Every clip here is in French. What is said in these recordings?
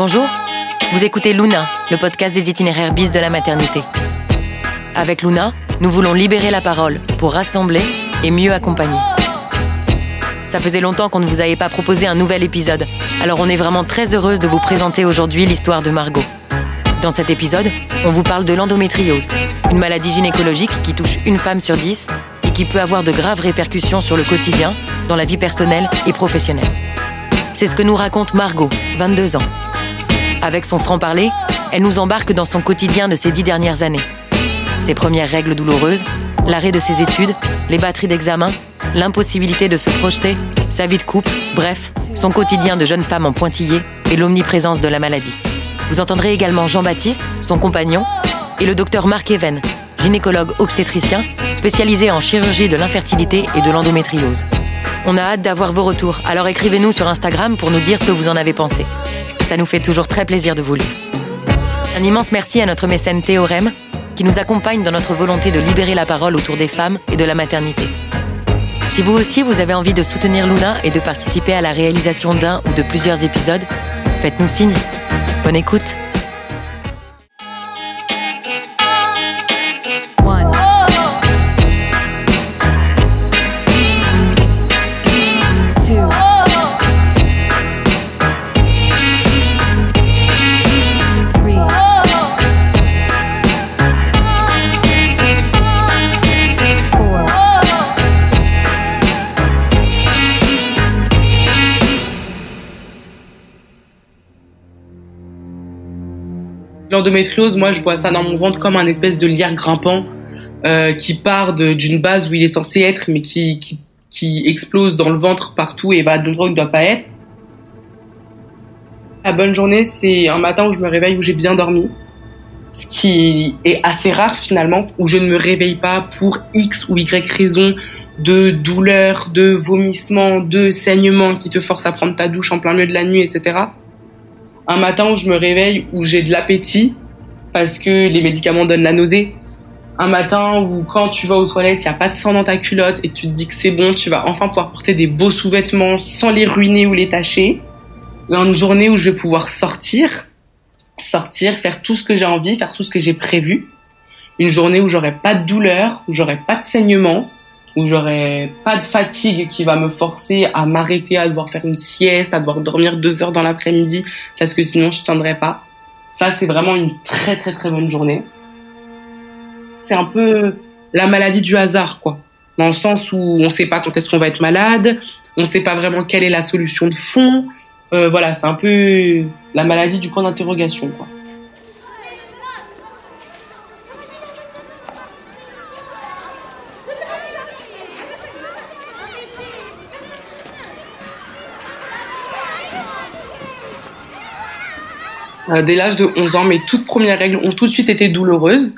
Bonjour, vous écoutez Luna, le podcast des itinéraires bis de la maternité. Avec Luna, nous voulons libérer la parole pour rassembler et mieux accompagner. Ça faisait longtemps qu'on ne vous avait pas proposé un nouvel épisode, alors on est vraiment très heureuse de vous présenter aujourd'hui l'histoire de Margot. Dans cet épisode, on vous parle de l'endométriose, une maladie gynécologique qui touche une femme sur dix et qui peut avoir de graves répercussions sur le quotidien, dans la vie personnelle et professionnelle. C'est ce que nous raconte Margot, 22 ans. Avec son franc-parler, elle nous embarque dans son quotidien de ces dix dernières années. Ses premières règles douloureuses, l'arrêt de ses études, les batteries d'examen, l'impossibilité de se projeter, sa vie de couple, bref, son quotidien de jeune femme en pointillé et l'omniprésence de la maladie. Vous entendrez également Jean-Baptiste, son compagnon, et le docteur Marc Even, gynécologue obstétricien spécialisé en chirurgie de l'infertilité et de l'endométriose. On a hâte d'avoir vos retours, alors écrivez-nous sur Instagram pour nous dire ce que vous en avez pensé. Ça nous fait toujours très plaisir de vous lire. Un immense merci à notre mécène Théorème, qui nous accompagne dans notre volonté de libérer la parole autour des femmes et de la maternité. Si vous aussi vous avez envie de soutenir Luna et de participer à la réalisation d'un ou de plusieurs épisodes, faites-nous signe. Bonne écoute. L'endométriose, moi, je vois ça dans mon ventre comme un espèce de lierre grimpant euh, qui part d'une base où il est censé être, mais qui, qui, qui explose dans le ventre partout et va où il ne doit pas être. La bonne journée, c'est un matin où je me réveille, où j'ai bien dormi. Ce qui est assez rare finalement, où je ne me réveille pas pour X ou Y raison de douleur, de vomissement, de saignement qui te force à prendre ta douche en plein milieu de la nuit, etc un matin où je me réveille où j'ai de l'appétit parce que les médicaments donnent la nausée. Un matin où quand tu vas aux toilettes, il n'y a pas de sang dans ta culotte et tu te dis que c'est bon, tu vas enfin pouvoir porter des beaux sous-vêtements sans les ruiner ou les tacher. Une journée où je vais pouvoir sortir, sortir, faire tout ce que j'ai envie, faire tout ce que j'ai prévu. Une journée où j'aurai pas de douleur, où j'aurai pas de saignement, où j'aurai pas de fatigue qui va me forcer à m'arrêter, à devoir faire une sieste, à devoir dormir deux heures dans l'après-midi, parce que sinon je tiendrai pas. Ça, c'est vraiment une très très très bonne journée. C'est un peu la maladie du hasard, quoi. Dans le sens où on sait pas quand est-ce qu'on va être malade, on sait pas vraiment quelle est la solution de fond. Euh, voilà, c'est un peu la maladie du point d'interrogation, quoi. Dès l'âge de 11 ans, mes toutes premières règles ont tout de suite été douloureuses.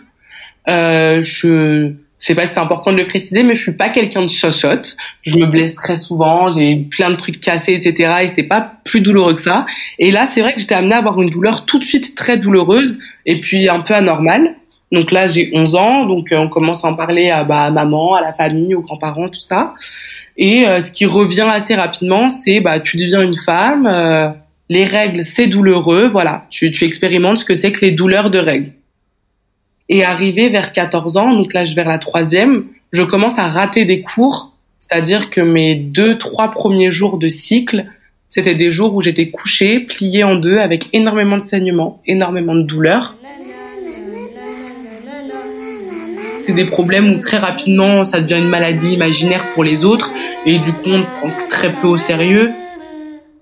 Euh, je sais pas si c'est important de le préciser, mais je suis pas quelqu'un de chochotte. Je me blesse très souvent, j'ai plein de trucs cassés, etc. Et c'était pas plus douloureux que ça. Et là, c'est vrai que j'étais amenée à avoir une douleur tout de suite très douloureuse et puis un peu anormale. Donc là, j'ai 11 ans, donc euh, on commence à en parler à, bah, maman, à la famille, aux grands-parents, tout ça. Et euh, ce qui revient assez rapidement, c'est bah tu deviens une femme, euh, les règles, c'est douloureux, voilà, tu, tu expérimentes ce que c'est que les douleurs de règles. Et arrivé vers 14 ans, donc là, je vers la troisième, je commence à rater des cours, c'est-à-dire que mes deux, trois premiers jours de cycle, c'était des jours où j'étais couchée, pliée en deux, avec énormément de saignements, énormément de douleurs. C'est des problèmes où très rapidement, ça devient une maladie imaginaire pour les autres, et du coup, on prend très peu au sérieux.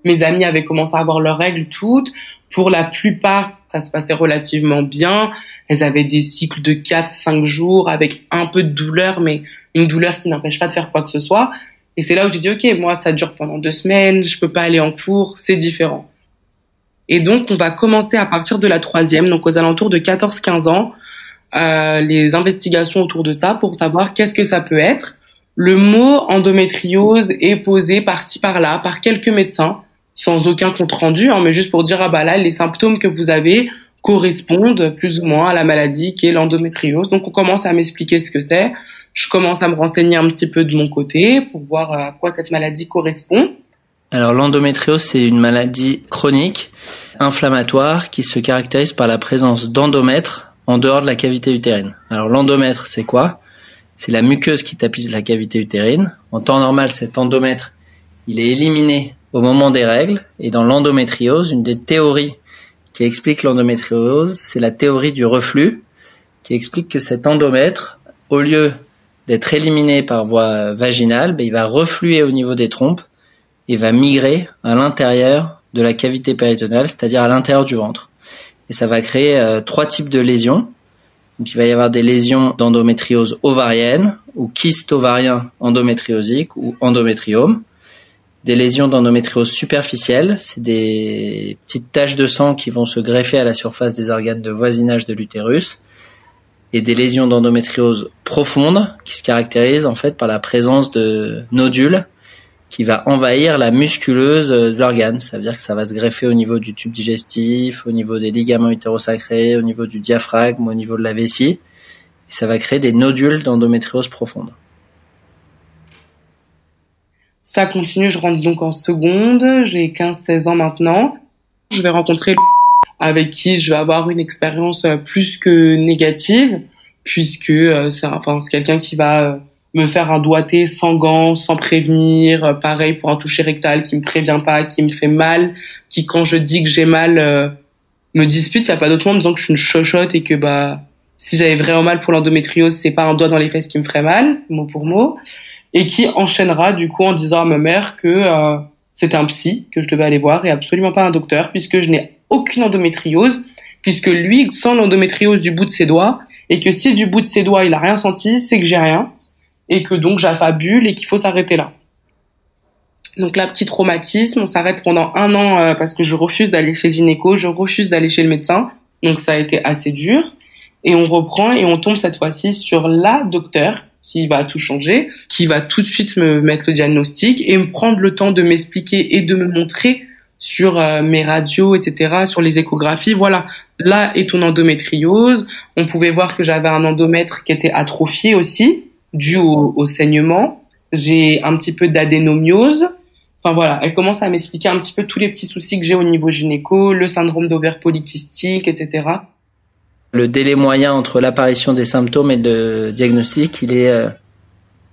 Mes amis avaient commencé à avoir leurs règles toutes. Pour la plupart, ça se passait relativement bien. Elles avaient des cycles de 4-5 jours avec un peu de douleur, mais une douleur qui n'empêche pas de faire quoi que ce soit. Et c'est là où j'ai dit, OK, moi, ça dure pendant deux semaines, je peux pas aller en cours, c'est différent. Et donc, on va commencer à partir de la troisième, donc aux alentours de 14-15 ans, euh, les investigations autour de ça pour savoir qu'est-ce que ça peut être. Le mot endométriose est posé par-ci par-là par quelques médecins sans aucun compte rendu, hein, mais juste pour dire ah bah là les symptômes que vous avez correspondent plus ou moins à la maladie qui est l'endométriose. Donc on commence à m'expliquer ce que c'est. Je commence à me renseigner un petit peu de mon côté pour voir à quoi cette maladie correspond. Alors l'endométriose, c'est une maladie chronique, inflammatoire, qui se caractérise par la présence d'endomètres en dehors de la cavité utérine. Alors l'endomètre, c'est quoi? C'est la muqueuse qui tapisse la cavité utérine. En temps normal, cet endomètre, il est éliminé au moment des règles. Et dans l'endométriose, une des théories qui explique l'endométriose, c'est la théorie du reflux, qui explique que cet endomètre, au lieu d'être éliminé par voie vaginale, ben, il va refluer au niveau des trompes et va migrer à l'intérieur de la cavité péritonale, c'est-à-dire à, l'intérieur du ventre. Et ça va créer euh, trois types de lésions. Donc il va y avoir des lésions d'endométriose ovarienne ou kyste ovarien endométriosique ou endométriome. Des lésions d'endométriose superficielle, c'est des petites taches de sang qui vont se greffer à la surface des organes de voisinage de l'utérus. Et des lésions d'endométriose profonde qui se caractérisent en fait par la présence de nodules qui va envahir la musculeuse de l'organe. Ça veut dire que ça va se greffer au niveau du tube digestif, au niveau des ligaments utérosacrés, au niveau du diaphragme, au niveau de la vessie. Et ça va créer des nodules d'endométriose profonde. Ça continue, je rentre donc en seconde, j'ai 15-16 ans maintenant. Je vais rencontrer avec qui je vais avoir une expérience euh, plus que négative, puisque euh, c'est enfin, quelqu'un qui va euh, me faire un doigté sans gants, sans prévenir, pareil pour un toucher rectal qui me prévient pas, qui me fait mal, qui quand je dis que j'ai mal me dispute, il y a pas d'autre monde disant que je suis une chochotte et que bah si j'avais vraiment mal pour l'endométriose, c'est pas un doigt dans les fesses qui me ferait mal, mot pour mot, et qui enchaînera du coup en disant à ma mère que euh, c'était un psy que je devais aller voir et absolument pas un docteur puisque je n'ai aucune endométriose, puisque lui sent l'endométriose du bout de ses doigts et que si du bout de ses doigts il a rien senti, c'est que j'ai rien et que donc j'affabule et qu'il faut s'arrêter là. Donc là, petit traumatisme, on s'arrête pendant un an euh, parce que je refuse d'aller chez le gynéco, je refuse d'aller chez le médecin. Donc ça a été assez dur. Et on reprend et on tombe cette fois-ci sur la docteur qui va tout changer, qui va tout de suite me mettre le diagnostic et me prendre le temps de m'expliquer et de me montrer sur euh, mes radios, etc., sur les échographies. Voilà, là est ton endométriose. On pouvait voir que j'avais un endomètre qui était atrophié aussi dû au, saignement. J'ai un petit peu d'adénomiose. Enfin voilà, elle commence à m'expliquer un petit peu tous les petits soucis que j'ai au niveau gynéco, le syndrome d'ovaire polykystique, etc. Le délai moyen entre l'apparition des symptômes et le diagnostic, il est euh,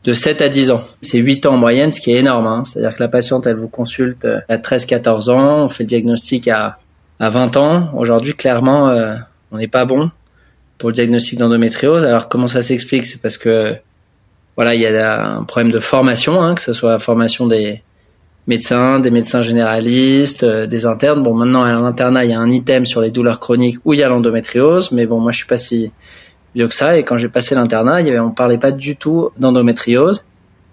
de 7 à 10 ans. C'est 8 ans en moyenne, ce qui est énorme. Hein. C'est-à-dire que la patiente, elle vous consulte euh, à 13-14 ans, on fait le diagnostic à, à 20 ans. Aujourd'hui, clairement, euh, on n'est pas bon pour le diagnostic d'endométriose. Alors comment ça s'explique? C'est parce que voilà, il y a un problème de formation, hein, que ce soit la formation des médecins, des médecins généralistes, euh, des internes. Bon, maintenant à l'internat, il y a un item sur les douleurs chroniques où il y a l'endométriose, mais bon, moi je suis pas si vieux que ça. Et quand j'ai passé l'internat, il y avait, on parlait pas du tout d'endométriose.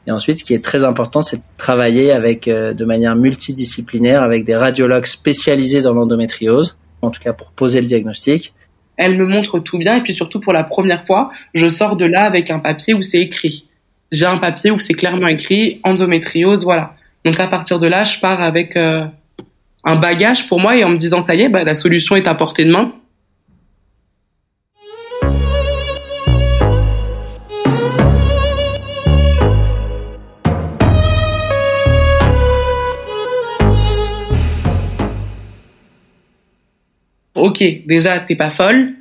Et ensuite, ce qui est très important, c'est de travailler avec euh, de manière multidisciplinaire avec des radiologues spécialisés dans l'endométriose, en tout cas pour poser le diagnostic. Elle me montre tout bien et puis surtout pour la première fois, je sors de là avec un papier où c'est écrit j'ai un papier où c'est clairement écrit endométriose, voilà. Donc à partir de là, je pars avec euh, un bagage pour moi et en me disant ça y est, bah, la solution est à portée de main. Ok, déjà t'es pas folle,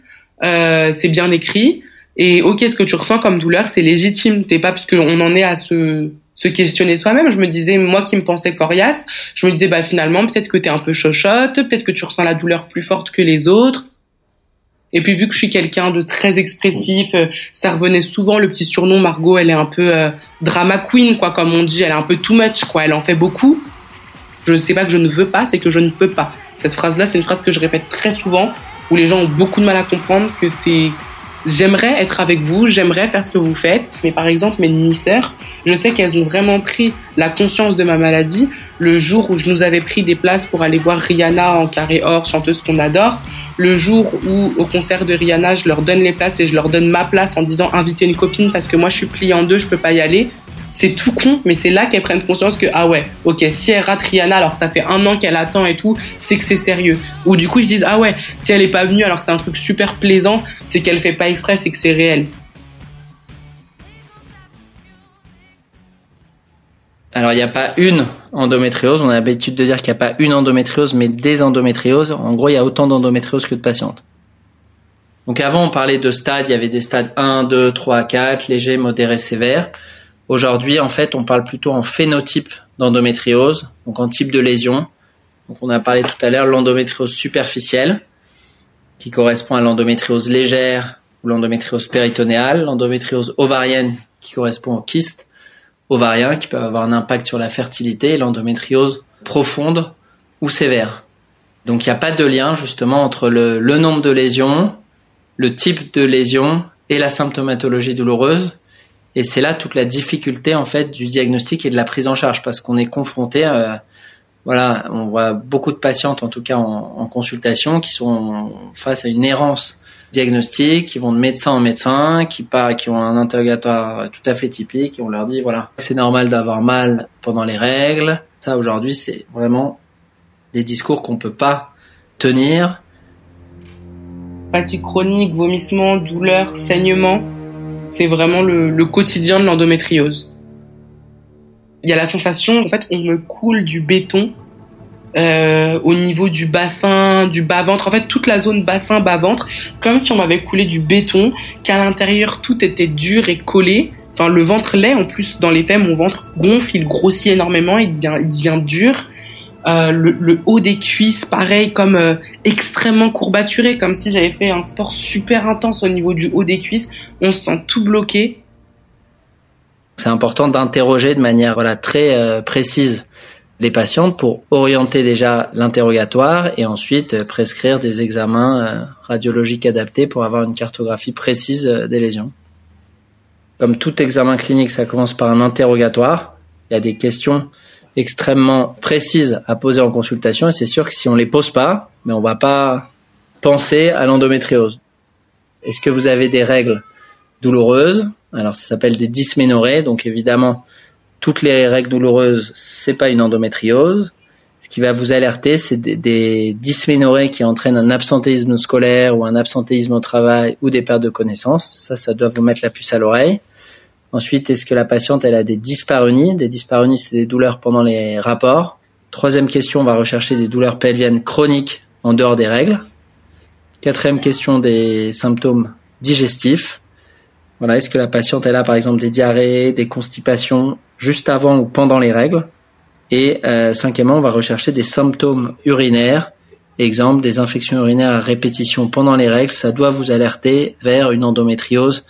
euh, c'est bien écrit. Et ok, ce que tu ressens comme douleur, c'est légitime. T'es pas parce qu'on en est à se se questionner soi-même. Je me disais, moi qui me pensais coriace, je me disais, bah finalement, peut-être que t'es un peu chochotte, peut-être que tu ressens la douleur plus forte que les autres. Et puis vu que je suis quelqu'un de très expressif, euh, ça revenait souvent le petit surnom Margot. Elle est un peu euh, drama queen, quoi, comme on dit. Elle est un peu too much, quoi. Elle en fait beaucoup. Je ne sais pas que je ne veux pas, c'est que je ne peux pas. Cette phrase-là, c'est une phrase que je répète très souvent, où les gens ont beaucoup de mal à comprendre que c'est j'aimerais être avec vous, j'aimerais faire ce que vous faites. Mais par exemple, mes demi-sœurs, je sais qu'elles ont vraiment pris la conscience de ma maladie le jour où je nous avais pris des places pour aller voir Rihanna en carré or, chanteuse qu'on adore. Le jour où, au concert de Rihanna, je leur donne les places et je leur donne ma place en disant invitez une copine parce que moi je suis pliée en deux, je peux pas y aller c'est tout con, mais c'est là qu'elles prennent conscience que, ah ouais, ok, si elle rate Rihanna alors que ça fait un an qu'elle attend et tout, c'est que c'est sérieux. Ou du coup, ils se disent, ah ouais, si elle est pas venue alors que c'est un truc super plaisant, c'est qu'elle fait pas exprès, c'est que c'est réel. Alors, il n'y a pas une endométriose. On a l'habitude de dire qu'il n'y a pas une endométriose, mais des endométrioses. En gros, il y a autant d'endométriose que de patientes. Donc avant, on parlait de stades, il y avait des stades 1, 2, 3, 4, légers, modérés, sévères. Aujourd'hui, en fait, on parle plutôt en phénotype d'endométriose, donc en type de lésion. Donc on a parlé tout à l'heure l'endométriose superficielle, qui correspond à l'endométriose légère ou l'endométriose péritonéale, l'endométriose ovarienne, qui correspond au kyste ovarien, qui peut avoir un impact sur la fertilité, et l'endométriose profonde ou sévère. Donc il n'y a pas de lien justement entre le nombre de lésions, le type de lésion et la symptomatologie douloureuse. Et c'est là toute la difficulté en fait du diagnostic et de la prise en charge parce qu'on est confronté, euh, voilà, on voit beaucoup de patientes en tout cas en, consultation qui sont face à une errance diagnostique, qui vont de médecin en médecin, qui qui ont un interrogatoire tout à fait typique et on leur dit voilà, c'est normal d'avoir mal pendant les règles. Ça aujourd'hui c'est vraiment des discours qu'on peut pas tenir fatigue chronique, vomissement, douleur, saignement. C'est vraiment le, quotidien de l'endométriose. Il y a la sensation, en fait, on me coule du béton euh, au niveau du bassin, du bas-ventre, en fait toute la zone bassin, bas-ventre, comme si on m'avait coulé du béton, qu'à l'intérieur tout était dur et collé. Enfin, le ventre l'est, en plus, dans les faits, mon ventre gonfle, il grossit énormément, il devient dur. Euh, le, haut des cuisses, pareil, comme euh, extrêmement courbaturé, comme si j'avais fait un sport super intense au niveau du haut des cuisses. On se sent tout bloqué. C'est important d'interroger de manière voilà très euh, précise les patientes pour orienter déjà l'interrogatoire et ensuite prescrire des examens radiologiques adaptés pour avoir une cartographie précise des lésions. Comme tout examen clinique, ça commence par un interrogatoire. Il y a des questions extrêmement précises à poser en consultation et c'est sûr que si on les pose pas, mais on va pas penser à l'endométriose. Est-ce que vous avez des règles douloureuses? Alors ça s'appelle des dysménorrhées, donc évidemment toutes les règles douloureuses, c'est pas une endométriose. Ce qui va vous alerter, c'est des, des qui entraînent un absentéisme scolaire ou un absentéisme au travail ou des pertes de connaissances. Ça, ça doit vous mettre la puce à l'oreille. Ensuite, est-ce que la patiente elle a des dyspareunies Des dyspareunies, c'est des douleurs pendant les rapports. Troisième question, on va rechercher des douleurs pelviennes chroniques en dehors des règles. Quatrième question, des symptômes digestifs. Voilà, est-ce que la patiente elle a par exemple des diarrhées, des constipations juste avant ou pendant les règles? Et euh, cinquièmement, on va rechercher des symptômes urinaires. Exemple, des infections urinaires à répétition pendant les règles, ça doit vous alerter vers une endométriose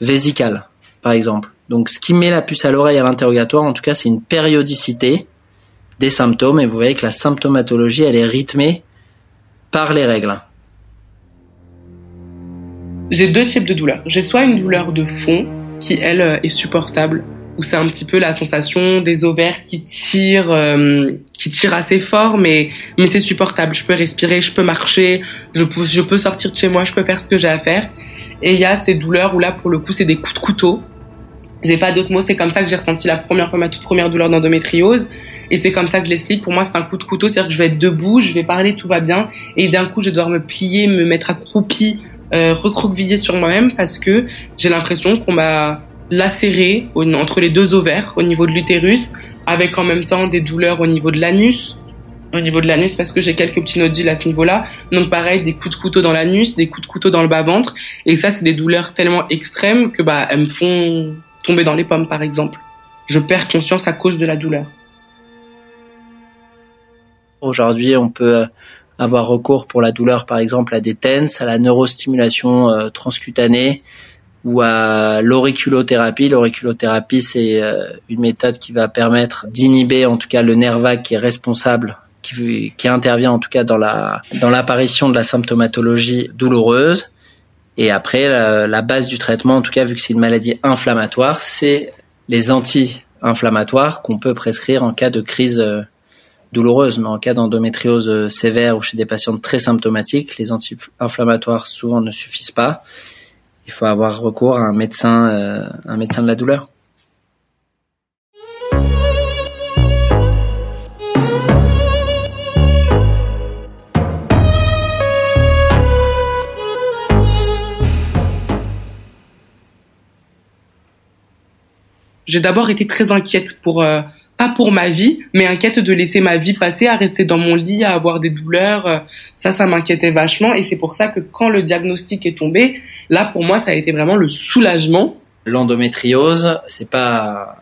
vésicale par exemple. Donc ce qui met la puce à l'oreille à l'interrogatoire, en tout cas, c'est une périodicité des symptômes et vous voyez que la symptomatologie, elle est rythmée par les règles. J'ai deux types de douleurs. J'ai soit une douleur de fond qui, elle, euh, est supportable, où c'est un petit peu la sensation des ovaires qui tirent, euh, qui tirent assez fort, mais mais c'est supportable. Je peux respirer, je peux marcher, je peux, je peux sortir de chez moi, je peux faire ce que j'ai à faire. Et il y a ces douleurs où là, pour le coup, c'est des coups de couteau j'ai pas d'autres mots, c'est comme ça que j'ai ressenti la première fois ma toute première douleur d'endométriose. Et c'est comme ça que je l'explique. Pour moi, c'est un coup de couteau, c'est-à-dire que je vais être debout, je vais parler, tout va bien. Et d'un coup, je vais devoir me plier, me mettre accroupi, euh, sur moi-même parce que j'ai l'impression qu'on m'a lacéré entre les deux ovaires au niveau de l'utérus, avec en même temps des douleurs au niveau de l'anus, au niveau de l'anus parce que j'ai quelques petits nodules à ce niveau-là. Donc pareil, des coups de couteau dans l'anus, des coups de couteau dans le bas-ventre. Et ça, c'est des douleurs tellement extrêmes que bah elles me font tomber dans les pommes par exemple. Je perds conscience à cause de la douleur. Aujourd'hui, on peut avoir recours pour la douleur par exemple à des TENS, à la neurostimulation euh, transcutanée ou à l'auriculothérapie. L'auriculothérapie, c'est euh, une méthode qui va permettre d'inhiber en tout cas le nerf vague qui est responsable qui, qui intervient en tout cas dans la dans l'apparition de la symptomatologie douloureuse et après, la, base du traitement, en tout cas, vu que c'est une maladie inflammatoire, c'est les anti-inflammatoires qu'on peut prescrire en cas de crise euh, douloureuse. Mais en cas d'endométriose euh, sévère ou chez des patients très symptomatiques, les anti-inflammatoires souvent ne suffisent pas. Il faut avoir recours à un médecin, euh, un médecin de la douleur. J'ai d'abord été très inquiète pour euh, pas pour ma vie, mais inquiète de laisser ma vie passer à rester dans mon lit, à avoir des douleurs. Ça, ça m'inquiétait vachement. Et c'est pour ça que quand le diagnostic est tombé, là, pour moi, ça a été vraiment le soulagement. L'endométriose, c'est pas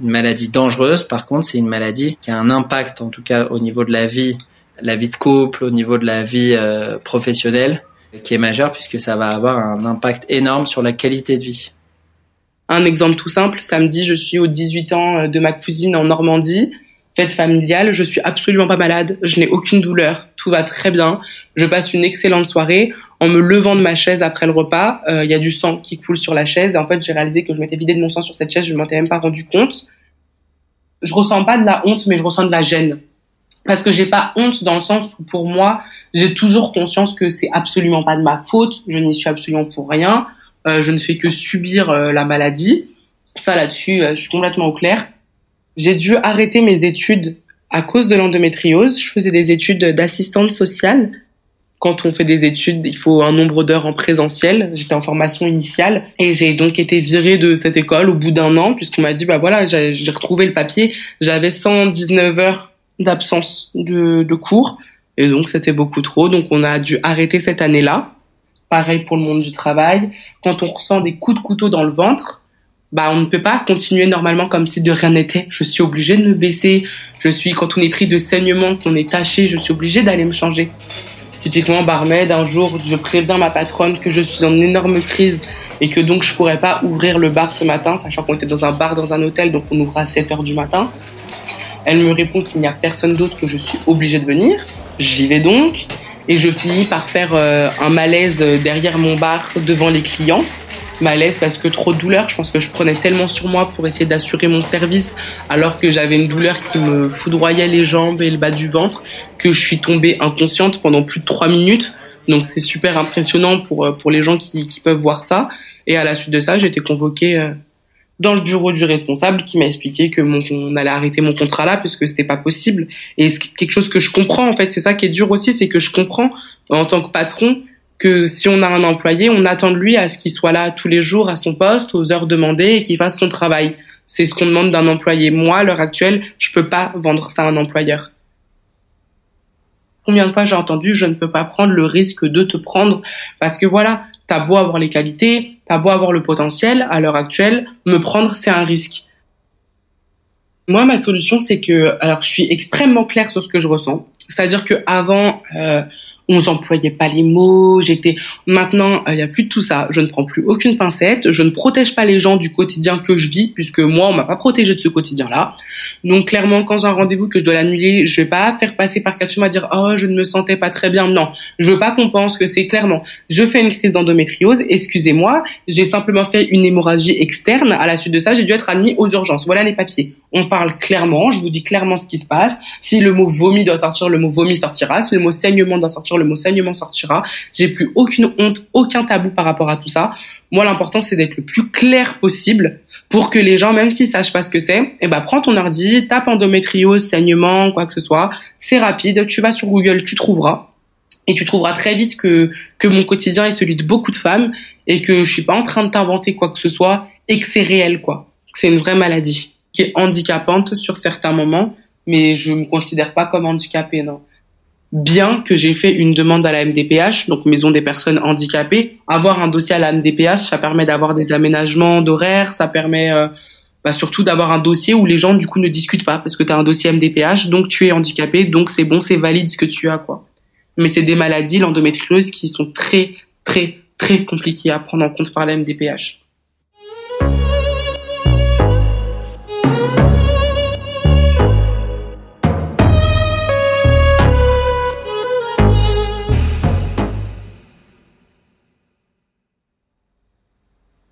une maladie dangereuse. Par contre, c'est une maladie qui a un impact, en tout cas au niveau de la vie, la vie de couple, au niveau de la vie euh, professionnelle, qui est majeur puisque ça va avoir un impact énorme sur la qualité de vie. Un exemple tout simple, samedi, je suis aux 18 ans euh, de ma cousine en Normandie, fête familiale, je suis absolument pas malade, je n'ai aucune douleur, tout va très bien, je passe une excellente soirée. En me levant de ma chaise après le repas, euh, il y a du sang qui coule sur la chaise. Et en fait j'ai réalisé que je m'étais vidé de mon sang sur cette chaise, je ne m'en étais même pas rendu compte. Je ressens pas de la honte, mais je ressens de la gêne. Parce que j'ai pas honte dans le sens où pour moi j'ai toujours conscience que c'est absolument pas de ma faute, je n'y suis absolument pour rien, je ne fais que subir euh, la maladie. Ça là-dessus, euh, je suis complètement au clair. J'ai dû arrêter mes études à cause de l'endométriose. Je faisais des études d'assistante sociale. Quand on fait des études, il faut un nombre d'heures en présentiel. J'étais en formation initiale et j'ai donc été virée de cette école au bout d'un an puisqu'on m'a dit bah voilà, j'ai retrouvé le papier. J'avais 119 heures d'absence de, de cours et donc c'était beaucoup trop. Donc on a dû arrêter cette année-là. Pareil pour le monde du travail. Quand on ressent des coups de couteau dans le ventre, bah on ne peut pas continuer normalement comme si de rien n'était. Je suis obligée de me baisser. Je suis quand on est pris de saignement, qu'on est taché, je suis obligée d'aller me changer. Typiquement barmaid, un jour je préviens ma patronne que je suis en énorme crise et que donc je pourrais pas ouvrir le bar ce matin, sachant qu'on était dans un bar dans un hôtel, donc on ouvre à 7 heures du matin. Elle me répond qu'il n'y a personne d'autre que je suis obligée de venir. J'y vais donc et je finis par faire euh, un malaise derrière mon bar devant les clients. Malaise parce que trop de douleur, je pense que je prenais tellement sur moi pour essayer d'assurer mon service alors que j'avais une douleur qui me foudroyait les jambes et le bas du ventre que je suis tombée inconsciente pendant plus de trois minutes. Donc c'est super impressionnant pour, euh, pour les gens qui, qui peuvent voir ça. Et à la suite de ça, j'ai été convoquée euh, dans le bureau du responsable qui m'a expliqué que mon, on allait arrêter mon contrat là parce que c'était pas possible. Et c'est quelque chose que je comprends en fait c'est ça qui est dur aussi c'est que je comprends en tant que patron que si on a un employé on attend de lui à ce qu'il soit là tous les jours à son poste aux heures demandées et qu'il fasse son travail. C'est ce qu'on demande d'un employé. Moi à l'heure actuelle je peux pas vendre ça à un employeur. Combien de fois j'ai entendu je ne peux pas prendre le risque de te prendre parce que voilà, t'as beau avoir les qualités, t'as beau avoir le potentiel, à l'heure actuelle, me prendre c'est un risque. Moi, ma solution, c'est que, alors, je suis extrêmement claire sur ce que je ressens. C'est-à-dire que avant, euh, on j'employais pas les mots, j'étais maintenant il euh, y a plus de tout ça, je ne prends plus aucune pincette, je ne protège pas les gens du quotidien que je vis puisque moi on m'a pas protégé de ce quotidien-là. Donc clairement quand j'ai un rendez-vous que je dois l'annuler, je vais pas faire passer par quatre chemins dire "Oh, je ne me sentais pas très bien." Non, je veux pas qu'on pense que c'est clairement je fais une crise d'endométriose, excusez-moi, j'ai simplement fait une hémorragie externe, à la suite de ça, j'ai dû être admis aux urgences. Voilà les papiers. On parle clairement, je vous dis clairement ce qui se passe. Si le mot vomi doit sortir, le mot vomi sortira. Si le mot saignement doit sortir, le mot saignement sortira. J'ai plus aucune honte, aucun tabou par rapport à tout ça. Moi, l'important, c'est d'être le plus clair possible pour que les gens, même s'ils sachent pas ce que c'est, eh ben, prends ton ordi, tape endométriose, saignement, quoi que ce soit. C'est rapide. Tu vas sur Google, tu trouveras. Et tu trouveras très vite que, que mon quotidien est celui de beaucoup de femmes et que je suis pas en train de t'inventer quoi que ce soit et que c'est réel, quoi. C'est une vraie maladie qui est handicapante sur certains moments, mais je me considère pas comme handicapée, non bien que j'ai fait une demande à la MDPH, donc Maison des personnes handicapées. Avoir un dossier à la MDPH, ça permet d'avoir des aménagements d'horaires, ça permet euh, bah, surtout d'avoir un dossier où les gens du coup ne discutent pas parce que tu as un dossier MDPH, donc tu es handicapé, donc c'est bon, c'est valide ce que tu as quoi. Mais c'est des maladies, l'endométriose, qui sont très très très compliquées à prendre en compte par la MDPH.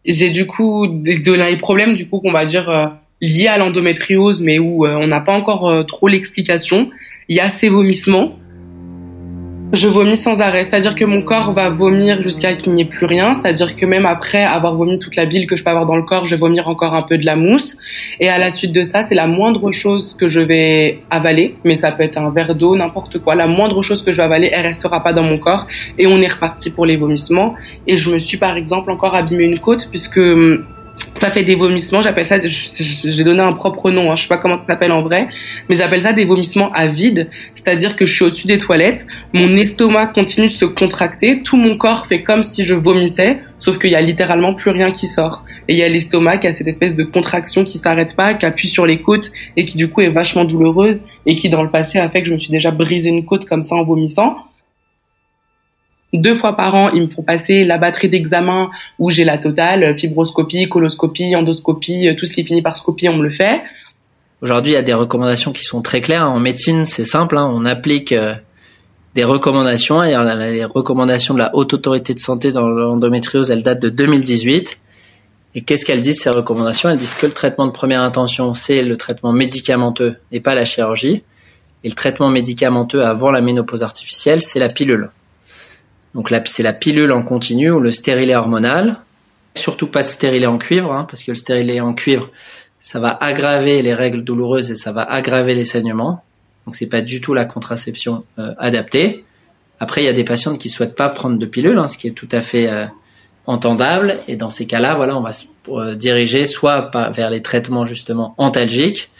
J'ai du coup des, problèmes du coup qu'on va dire euh, liés à l'endométriose mais où euh, on n'a pas encore euh, trop l'explication. Il y a ces vomissements je vomis sans arrêt, c'est-à-dire que mon corps va vomir jusqu'à qu'il n'y ait plus rien, c'est-à-dire que même après avoir vomi toute la bile que je peux avoir dans le corps, je vais vomir encore un peu de la mousse. Et à la suite de ça, c'est la moindre chose que je vais avaler, mais ça peut être un verre d'eau, n'importe quoi. La moindre chose que je vais avaler, elle restera pas dans mon corps et on est reparti pour les vomissements. Et je me suis par exemple encore abîmé une côte puisque hum, ça fait des vomissements. J'appelle ça, j'ai donné un propre nom. Hein, je sais pas comment ça s'appelle en vrai, mais j'appelle ça des vomissements à vide. C'est-à-dire que je suis au-dessus des toilettes, mon estomac continue de se contracter, tout mon corps fait comme si je vomissais, sauf qu'il y a littéralement plus rien qui sort. Et il y a l'estomac qui a cette espèce de contraction qui s'arrête pas, qui appuie sur les côtes et qui du coup est vachement douloureuse et qui dans le passé a fait que je me suis déjà brisé une côte comme ça en vomissant. Deux fois par an, ils me font passer la batterie d'examen où j'ai la totale, fibroscopie, coloscopie, endoscopie, tout ce qui finit par scopie, on me le fait. Aujourd'hui, il y a des recommandations qui sont très claires. En médecine, c'est simple, hein. on applique euh, des recommandations. Et les recommandations de la Haute Autorité de Santé dans l'endométriose, elles datent de 2018. Et qu'est-ce qu'elles disent, ces recommandations? Elles disent que le traitement de première intention, c'est le traitement médicamenteux et pas la chirurgie. Et le traitement médicamenteux avant la ménopause artificielle, c'est la pilule. Donc c'est la pilule en continu ou le stérilet hormonal. Surtout pas de stérilet en cuivre, hein, parce que le stérilet en cuivre, ça va aggraver les règles douloureuses et ça va aggraver les saignements. Donc c'est pas du tout la contraception euh, adaptée. Après, il y a des patientes qui souhaitent pas prendre de pilule, hein, ce qui est tout à fait euh, entendable. Et dans ces cas-là, voilà, on va se euh, diriger soit vers les traitements justement antalgiques,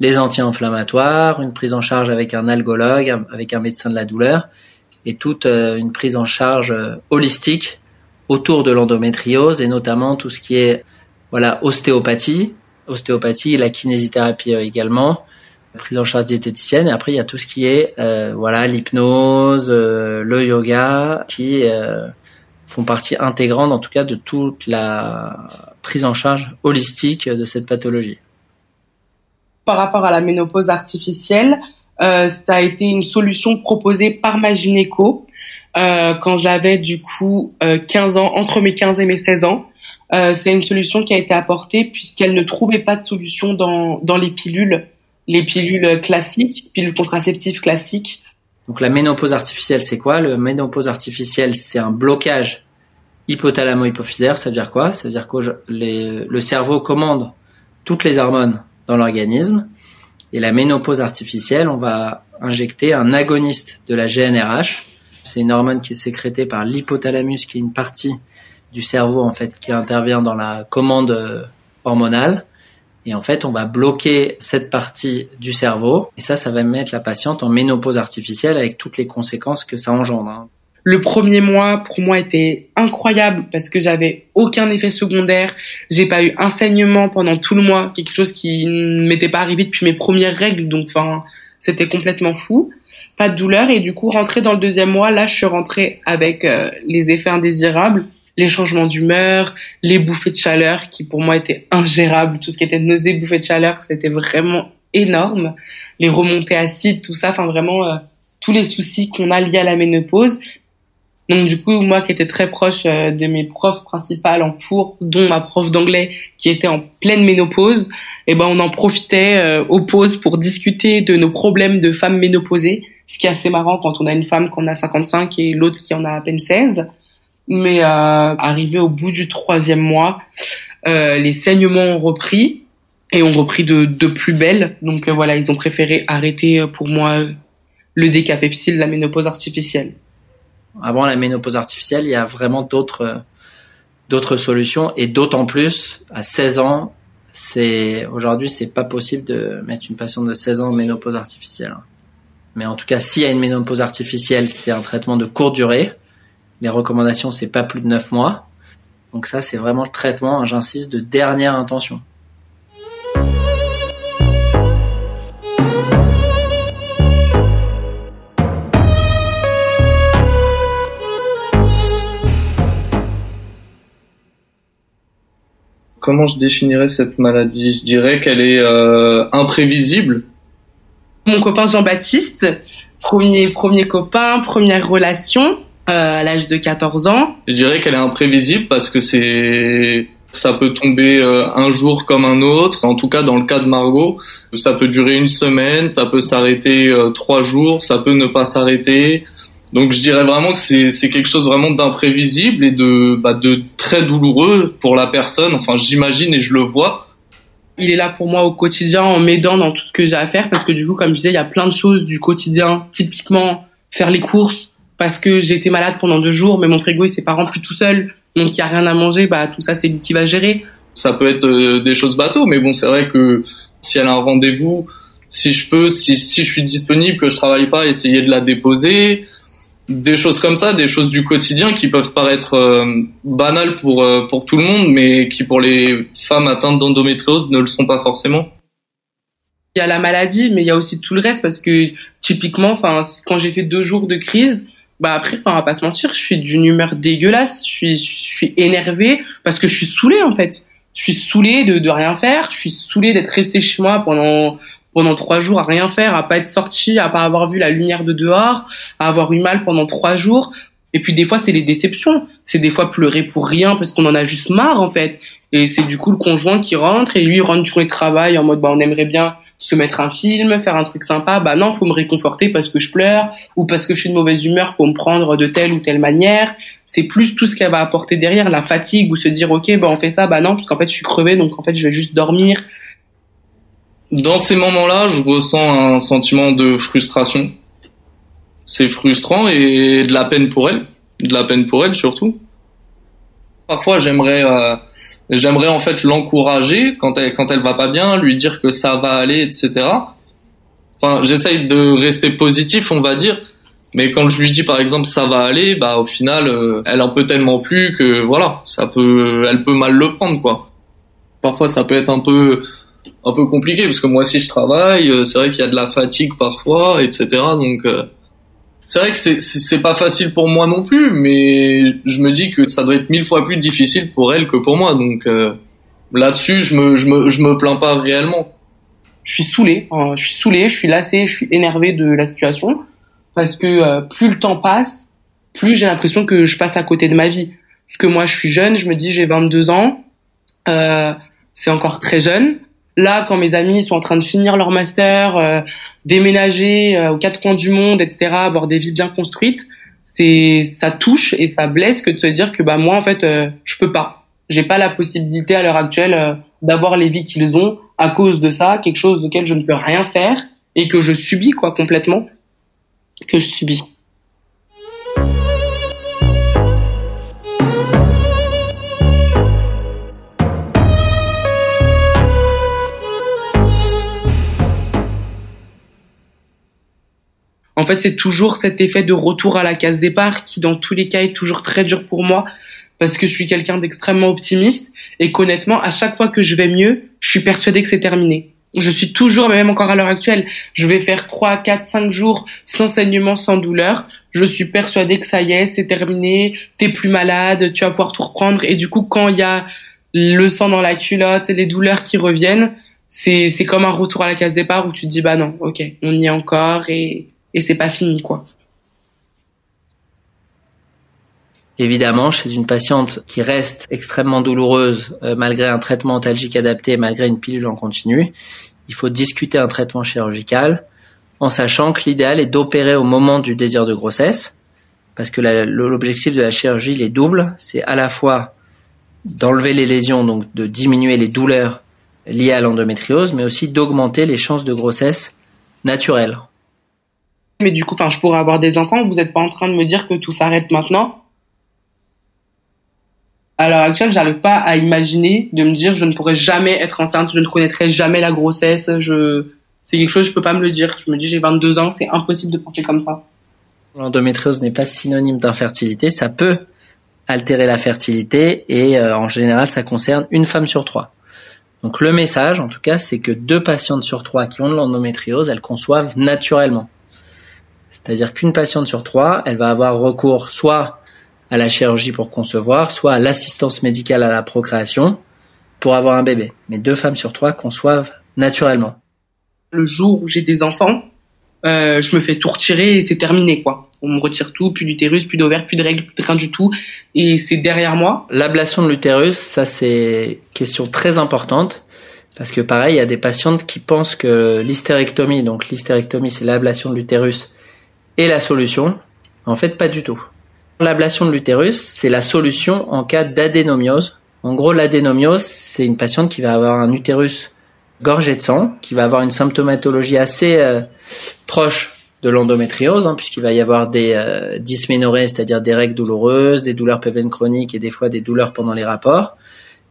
les anti-inflammatoires, une prise en charge avec un algologue, avec un médecin de la douleur, et toute euh, une prise en charge euh, holistique autour de l'endométriose et notamment tout ce qui est voilà ostéopathie, ostéopathie, la kinésithérapie euh, également, prise en charge diététicienne. Et après il y a tout ce qui est voilà l'hypnose, le yoga qui font partie intégrante en tout cas de toute la prise en charge holistique de cette pathologie. Par rapport à la ménopause artificielle, euh, ça a été une solution proposée par ma gynéco euh, quand j'avais du coup euh, 15 ans, entre mes 15 et mes 16 ans. Euh, c'est une solution qui a été apportée puisqu'elle ne trouvait pas de solution dans, dans les pilules, les pilules classiques, pilules contraceptives classiques. Donc la ménopause artificielle, c'est quoi? Le ménopause artificielle, c'est un blocage hypothalamo-hypophysaire. Ça veut dire quoi? Ça veut dire que le cerveau commande toutes les hormones dans l'organisme et la ménopause artificielle, on va injecter un agoniste de la GNRH. C'est une hormone qui est sécrétée par l'hypothalamus, qui est une partie du cerveau en fait qui intervient dans la commande euh, hormonale. Et en fait, on va bloquer cette partie du cerveau. Et ça, ça va mettre la patiente en ménopause artificielle avec toutes les conséquences que ça engendre. Le premier mois, pour moi, était incroyable parce que j'avais aucun effet secondaire. J'ai pas eu un saignement pendant tout le mois, quelque chose qui ne m'était pas arrivé depuis mes premières règles. Donc, enfin, c'était complètement fou. Pas de douleur. Et du coup, rentrer dans le deuxième mois, là, je suis rentrée avec euh, les effets indésirables, les changements d'humeur, les bouffées de chaleur qui pour moi étaient ingérables. Tout ce qui était nausée, bouffées de chaleur, c'était vraiment énorme. Les remontées acides, tout ça, enfin vraiment euh, tous les soucis qu'on a liés à la ménopause. Donc du coup, moi qui étais très proche euh, de mes profs principales en cours, dont ma prof d'anglais qui était en pleine ménopause, eh ben on en profitait euh, aux pauses pour discuter de nos problèmes de femmes ménopausées, ce qui est assez marrant quand on a une femme qui en a 55 et l'autre qui en a à peine 16. Mais euh, arrivé au bout du troisième mois, euh, les saignements ont repris et ont repris de, de plus belle. Donc voilà, ils ont préféré arrêter pour moi le décapepsile, la ménopause artificielle avant la ménopause artificielle, il y a vraiment d'autres d'autres solutions et d'autant plus à 16 ans, c'est aujourd'hui c'est pas possible de mettre une patiente de 16 ans en ménopause artificielle. Mais en tout cas, s'il y a une ménopause artificielle, c'est un traitement de courte durée. Les recommandations, c'est pas plus de 9 mois. Donc ça, c'est vraiment le traitement, j'insiste, de dernière intention. Comment je définirais cette maladie? Je dirais qu'elle est euh, imprévisible. Mon copain Jean-Baptiste, premier premier copain, première relation euh, à l'âge de 14 ans. Je dirais qu'elle est imprévisible parce que c'est ça peut tomber euh, un jour comme un autre. En tout cas, dans le cas de Margot, ça peut durer une semaine, ça peut s'arrêter trois jours, ça peut ne pas s'arrêter. Donc je dirais vraiment que c'est quelque chose vraiment d'imprévisible et de bah, de très douloureux pour la personne. Enfin, j'imagine et je le vois. Il est là pour moi au quotidien en m'aidant dans tout ce que j'ai à faire parce que du coup, comme je disais, il y a plein de choses du quotidien. Typiquement, faire les courses parce que j'ai été malade pendant deux jours, mais mon frigo il s'est pas rempli tout seul, donc il y a rien à manger. Bah tout ça c'est lui qui va gérer. Ça peut être euh, des choses bateaux, mais bon, c'est vrai que si elle a un rendez-vous, si je peux, si, si je suis disponible, que je travaille pas, essayer de la déposer, des choses comme ça, des choses du quotidien qui peuvent paraître euh, banales pour euh, pour tout le monde, mais qui pour les femmes atteintes d'endométriose ne le sont pas forcément. Il y a la maladie, mais il y a aussi tout le reste parce que typiquement, enfin, quand j'ai fait deux jours de crise, bah après, enfin, on va pas se mentir, je suis d'une humeur dégueulasse, je suis, je suis énervée parce que je suis saoulée en fait. Je suis saoulée de, de rien faire, je suis saoulée d'être restée chez moi pendant pendant trois jours à rien faire, à pas être sortie, à pas avoir vu la lumière de dehors, à avoir eu mal pendant trois jours. Et puis des fois c'est les déceptions, c'est des fois pleurer pour rien parce qu'on en a juste marre en fait. Et c'est du coup le conjoint qui rentre et lui rentre du travail en mode bah on aimerait bien se mettre un film, faire un truc sympa. Bah non, faut me réconforter parce que je pleure ou parce que je suis de mauvaise humeur, faut me prendre de telle ou telle manière. C'est plus tout ce qu'elle va apporter derrière, la fatigue ou se dire ok bah on fait ça, bah non parce qu'en fait je suis crevé donc en fait je vais juste dormir. Dans ces moments-là, je ressens un sentiment de frustration. C'est frustrant et de la peine pour elle, de la peine pour elle surtout. Parfois, j'aimerais, euh, j'aimerais en fait l'encourager quand elle quand elle va pas bien, lui dire que ça va aller, etc. Enfin, j'essaye de rester positif, on va dire. Mais quand je lui dis par exemple ça va aller, bah au final, euh, elle en peut tellement plus que voilà, ça peut, elle peut mal le prendre quoi. Parfois, ça peut être un peu un peu compliqué parce que moi aussi je travaille, euh, c'est vrai qu'il y a de la fatigue parfois, etc. Donc euh, c'est vrai que c'est c'est pas facile pour moi non plus, mais je me dis que ça doit être mille fois plus difficile pour elle que pour moi. Donc euh, là-dessus, je me je me je me plains pas réellement. Je suis saoulé, hein, je suis saoulé, je suis lassé, je suis énervé de la situation parce que plus le temps passe, plus j'ai l'impression que je passe à côté de ma vie. Parce que moi je suis jeune, je me dis j'ai 22 ans, c'est encore très jeune Là, quand mes amis sont en train de finir leur master, euh, déménager euh, aux quatre coins du monde, etc., avoir des vies bien construites, c'est ça touche et ça blesse que de se dire que bah moi en fait euh, je peux pas, j'ai pas la possibilité à l'heure actuelle euh, d'avoir les vies qu'ils ont à cause de ça, quelque chose auquel je ne peux rien faire et que je subis quoi complètement, que je subis. En fait, c'est toujours cet effet de retour à la case départ qui, dans tous les cas, est toujours très dur pour moi parce que je suis quelqu'un d'extrêmement optimiste et qu'honnêtement, à chaque fois que je vais mieux, je suis persuadée que c'est terminé. Je suis toujours, même encore à l'heure actuelle, je vais faire 3, 4, 5 jours sans saignement, sans douleur. Je suis persuadée que ça y est, c'est terminé, t'es plus malade, tu vas pouvoir tout reprendre. Et du coup, quand il y a le sang dans la culotte, les douleurs qui reviennent, c'est comme un retour à la case départ où tu te dis, bah non, ok, on y est encore et, et c'est pas fini quoi. Évidemment, chez une patiente qui reste extrêmement douloureuse euh, malgré un traitement antalgique adapté, malgré une pilule en continu, il faut discuter un traitement chirurgical en sachant que l'idéal est d'opérer au moment du désir de grossesse parce que l'objectif de la chirurgie il est double, c'est à la fois d'enlever les lésions, donc de diminuer les douleurs liées à l'endométriose, mais aussi d'augmenter les chances de grossesse naturelles mais du coup, enfin, je pourrais avoir des enfants. Vous n'êtes pas en train de me dire que tout s'arrête maintenant? À l'heure actuelle, j'arrive pas à imaginer de me dire je ne pourrais jamais être enceinte, je ne connaîtrai jamais la grossesse. Je, c'est quelque chose je peux pas me le dire. Je me dis j'ai 22 ans, c'est impossible de penser comme ça. L'endométriose n'est pas synonyme d'infertilité. Ça peut altérer la fertilité et euh, en général, ça concerne une femme sur trois. Donc le message, en tout cas, c'est que deux patientes sur trois qui ont de l'endométriose, elles conçoivent naturellement. C'est-à-dire qu'une patiente sur trois, elle va avoir recours soit à la chirurgie pour concevoir, soit à l'assistance médicale à la procréation pour avoir un bébé. Mais deux femmes sur trois conçoivent naturellement. Le jour où j'ai des enfants, euh, je me fais tout retirer et c'est terminé quoi. On me retire tout, plus d'utérus, plus d'ovaires, plus de règles, plus de rien du tout, et c'est derrière moi. L'ablation de l'utérus, ça c'est question très importante parce que pareil, il y a des patientes qui pensent que l'hystérectomie, donc l'hystérectomie c'est l'ablation de l'utérus, et la solution? En fait, pas du tout. L'ablation de l'utérus, c'est la solution en cas d'adénomiose. En gros, l'adénomiose, c'est une patiente qui va avoir un utérus gorgé de sang, qui va avoir une symptomatologie assez euh, proche de l'endométriose, hein, puisqu'il va y avoir des euh, dysménorrhées, c'est-à-dire des règles douloureuses, des douleurs pelviennes chroniques et des fois des douleurs pendant les rapports.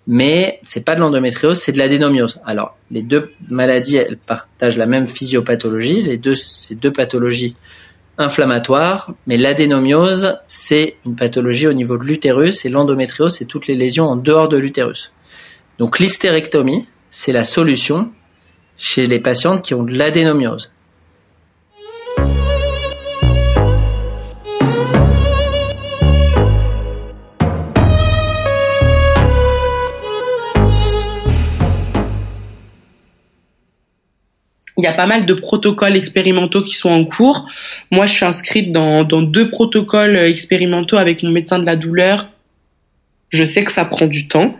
mais c'est pas de l'endométriose, c'est de l'adénomiose. Alors, les deux maladies, elles partagent la même physiopathologie, les c'est deux pathologies inflammatoires, mais l'adénomiose, c'est une pathologie au niveau de l'utérus et l'endométriose, c'est toutes les lésions en dehors de l'utérus. Donc, l'hystérectomie, c'est la solution chez les patientes qui ont de l'adénomiose. Il y a pas mal de protocoles expérimentaux qui sont en cours. Moi, je suis inscrite dans, deux protocoles expérimentaux avec mon médecin de la douleur. Je sais que ça prend du temps,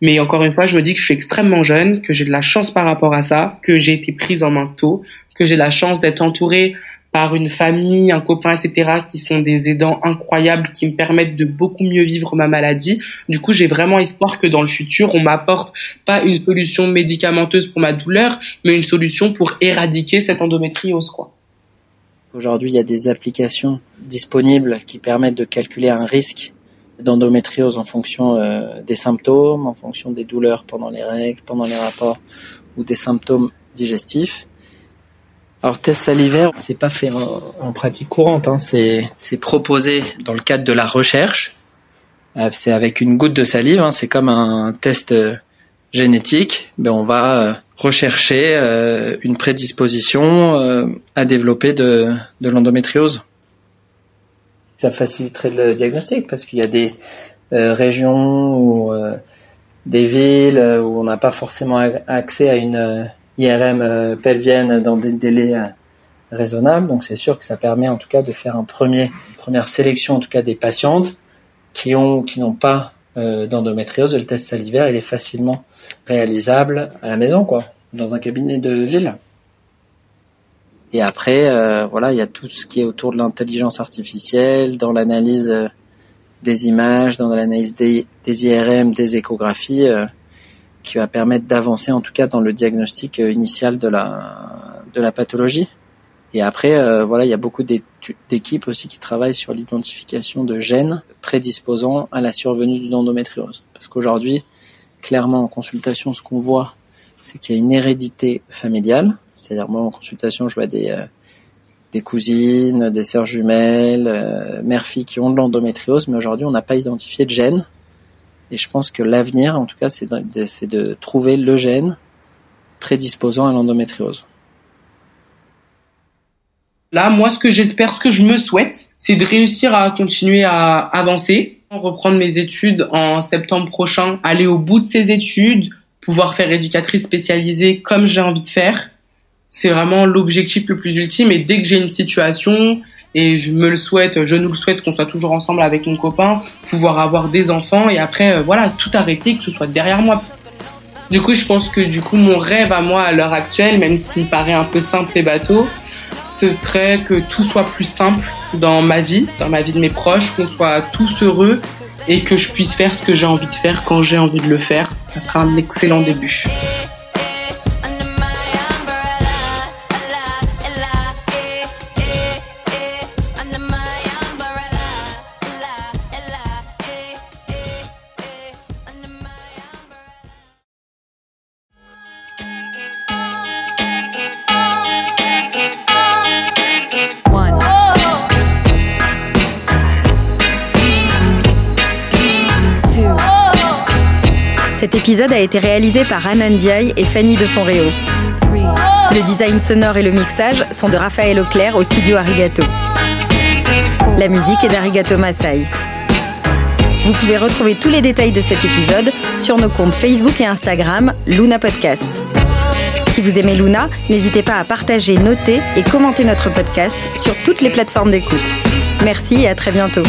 mais encore une fois, je me dis que je suis extrêmement jeune, que j'ai de la chance par rapport à ça, que j'ai été prise en main tôt, que j'ai la chance d'être entourée par une famille, un copain, etc., qui sont des aidants incroyables, qui me permettent de beaucoup mieux vivre ma maladie. Du coup, j'ai vraiment espoir que dans le futur, on m'apporte pas une solution médicamenteuse pour ma douleur, mais une solution pour éradiquer cette endométriose, quoi. Aujourd'hui, il y a des applications disponibles qui permettent de calculer un risque d'endométriose en fonction euh, des symptômes, en fonction des douleurs pendant les règles, pendant les rapports ou des symptômes digestifs. Alors test salivaire, c'est pas fait en, pratique courante, hein. c'est proposé dans le cadre de la recherche. Euh, c'est avec une goutte de salive, hein. c'est comme un test euh, génétique. Ben on va euh, rechercher une prédisposition à développer de, de l'endométriose. Ça faciliterait le diagnostic parce qu'il y a des régions ou des villes où on n'a pas forcément accès à une IRM euh, pelvienne dans des délais euh, raisonnables. Donc c'est sûr que ça permet en tout cas de faire une première sélection en tout cas des patientes qui ont qui n'ont pas euh, d'endométriose. Le test salivaire il est facilement réalisable à la maison quoi, dans un cabinet de ville. Et après voilà il y a tout ce qui est autour de l'intelligence artificielle, dans l'analyse des images, dans l'analyse des, IRM, des échographies qui va permettre d'avancer en tout cas dans le diagnostic euh, initial de la de la pathologie. Et après, euh, voilà, il y a beaucoup d'équipes aussi qui travaillent sur l'identification de gènes prédisposant à la survenue d'une endométriose. Parce qu'aujourd'hui, clairement en consultation, ce qu'on voit, c'est qu'il y a une hérédité familiale. C'est-à-dire moi en consultation, je vois des euh, des cousines, des sœurs jumelles, euh, mères-filles qui ont de l'endométriose, mais aujourd'hui on n'a pas identifié de gènes et je pense que l'avenir, en tout cas, c'est de, trouver le gène prédisposant à l'endométriose. Là, moi, ce que j'espère, ce que je me souhaite, c'est de réussir à continuer à avancer, reprendre mes études en septembre prochain, aller au bout de ces études, pouvoir faire éducatrice spécialisée comme j'ai envie de faire. C'est vraiment l'objectif le plus ultime. Et dès que j'ai une situation, et je me le souhaite, je nous le souhaite qu'on soit toujours ensemble avec mon copain, pouvoir avoir des enfants et après euh, voilà tout arrêter, que ce soit derrière moi. Du coup, je pense que du coup mon rêve à moi à l'heure actuelle, même s'il paraît un peu simple et bateau, ce serait que tout soit plus simple dans ma vie, dans ma vie de mes proches, qu'on soit tous heureux et que je puisse faire ce que j'ai envie de faire quand j'ai envie de le faire. Ça sera un excellent début. Épisode a été réalisé par Anand Diaye et Fanny de Fonréo. Le design sonore et le mixage sont de Raphaël Auclair au studio Arigato. La musique est d'Arigato Masai. Vous pouvez retrouver tous les détails de cet épisode sur nos comptes Facebook et Instagram Luna Podcast. Si vous aimez Luna, n'hésitez pas à partager, noter et commenter notre podcast sur toutes les plateformes d'écoute. Merci et à très bientôt.